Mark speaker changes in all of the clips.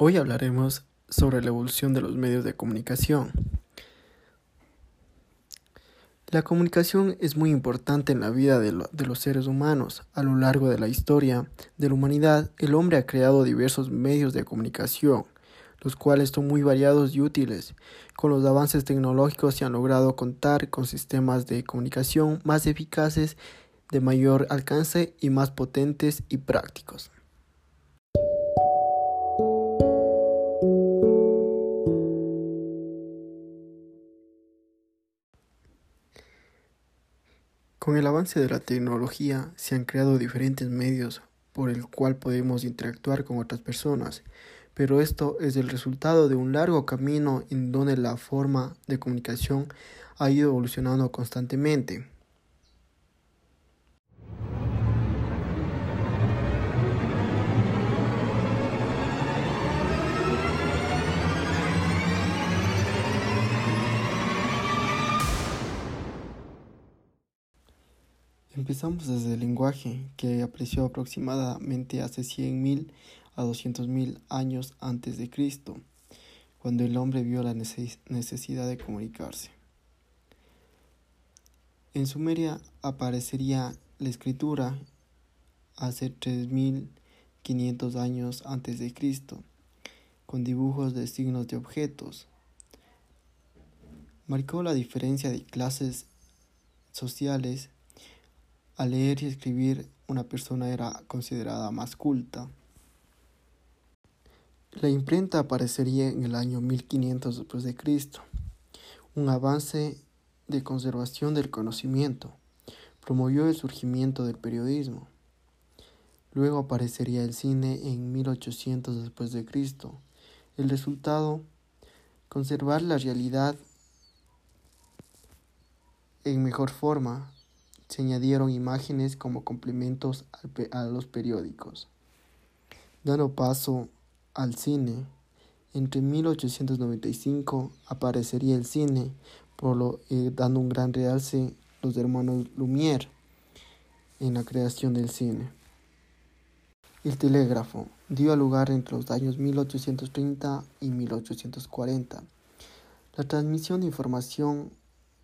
Speaker 1: Hoy hablaremos sobre la evolución de los medios de comunicación. La comunicación es muy importante en la vida de, los seres humanos. A lo largo de la historia de la humanidad, el hombre ha creado diversos medios de comunicación, los cuales son muy variados y útiles. Con los avances tecnológicos se han logrado contar con sistemas de comunicación más eficaces, de mayor alcance y más potentes y prácticos. Con el avance de la tecnología se han creado diferentes medios por el cual podemos interactuar con otras personas, pero esto es el resultado de un largo camino en donde la forma de comunicación ha ido evolucionando constantemente. Empezamos desde el lenguaje, que apareció aproximadamente hace 100.000 a 200.000 años antes de Cristo, cuando el hombre vio la necesidad de comunicarse. En Sumeria aparecería la escritura hace 3.500 años antes de Cristo, con dibujos de signos de objetos. Marcó la diferencia de clases sociales al leer y escribir, una persona era considerada más culta. La imprenta aparecería en el año 1500 después de Cristo. Un avance de conservación del conocimiento promovió el surgimiento del periodismo. Luego aparecería el cine en 1800 después de Cristo. El resultado conservar la realidad en mejor forma se añadieron imágenes como complementos a los periódicos. Dando paso al cine, entre 1895 aparecería el cine, por lo eh, dando un gran realce los hermanos Lumière en la creación del cine. El telégrafo dio lugar entre los años 1830 y 1840. La transmisión de información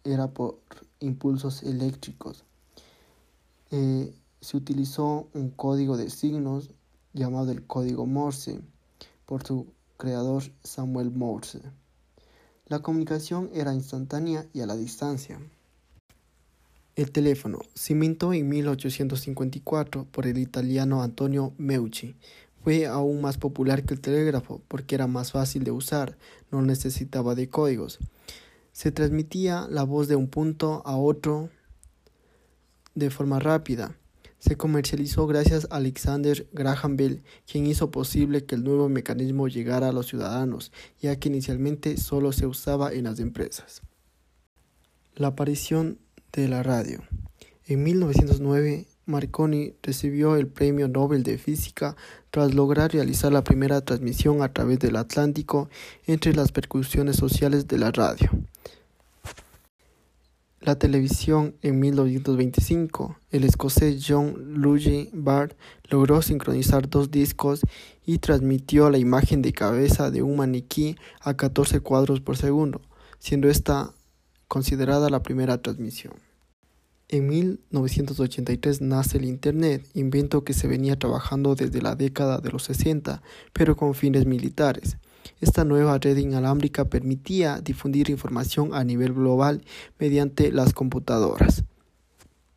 Speaker 1: era por impulsos eléctricos eh, se utilizó un código de signos llamado el código Morse por su creador Samuel Morse. La comunicación era instantánea y a la distancia. El teléfono se inventó en 1854 por el italiano Antonio Meucci. Fue aún más popular que el telégrafo porque era más fácil de usar, no necesitaba de códigos. Se transmitía la voz de un punto a otro de forma rápida. Se comercializó gracias a Alexander Graham Bell, quien hizo posible que el nuevo mecanismo llegara a los ciudadanos, ya que inicialmente solo se usaba en las empresas. La aparición de la radio. En 1909, Marconi recibió el Premio Nobel de Física tras lograr realizar la primera transmisión a través del Atlántico entre las percusiones sociales de la radio. La televisión en 1925, el escocés John Luigi Bard logró sincronizar dos discos y transmitió la imagen de cabeza de un maniquí a 14 cuadros por segundo, siendo esta considerada la primera transmisión. En 1983 nace el Internet, invento que se venía trabajando desde la década de los 60, pero con fines militares. Esta nueva red inalámbrica permitía difundir información a nivel global mediante las computadoras.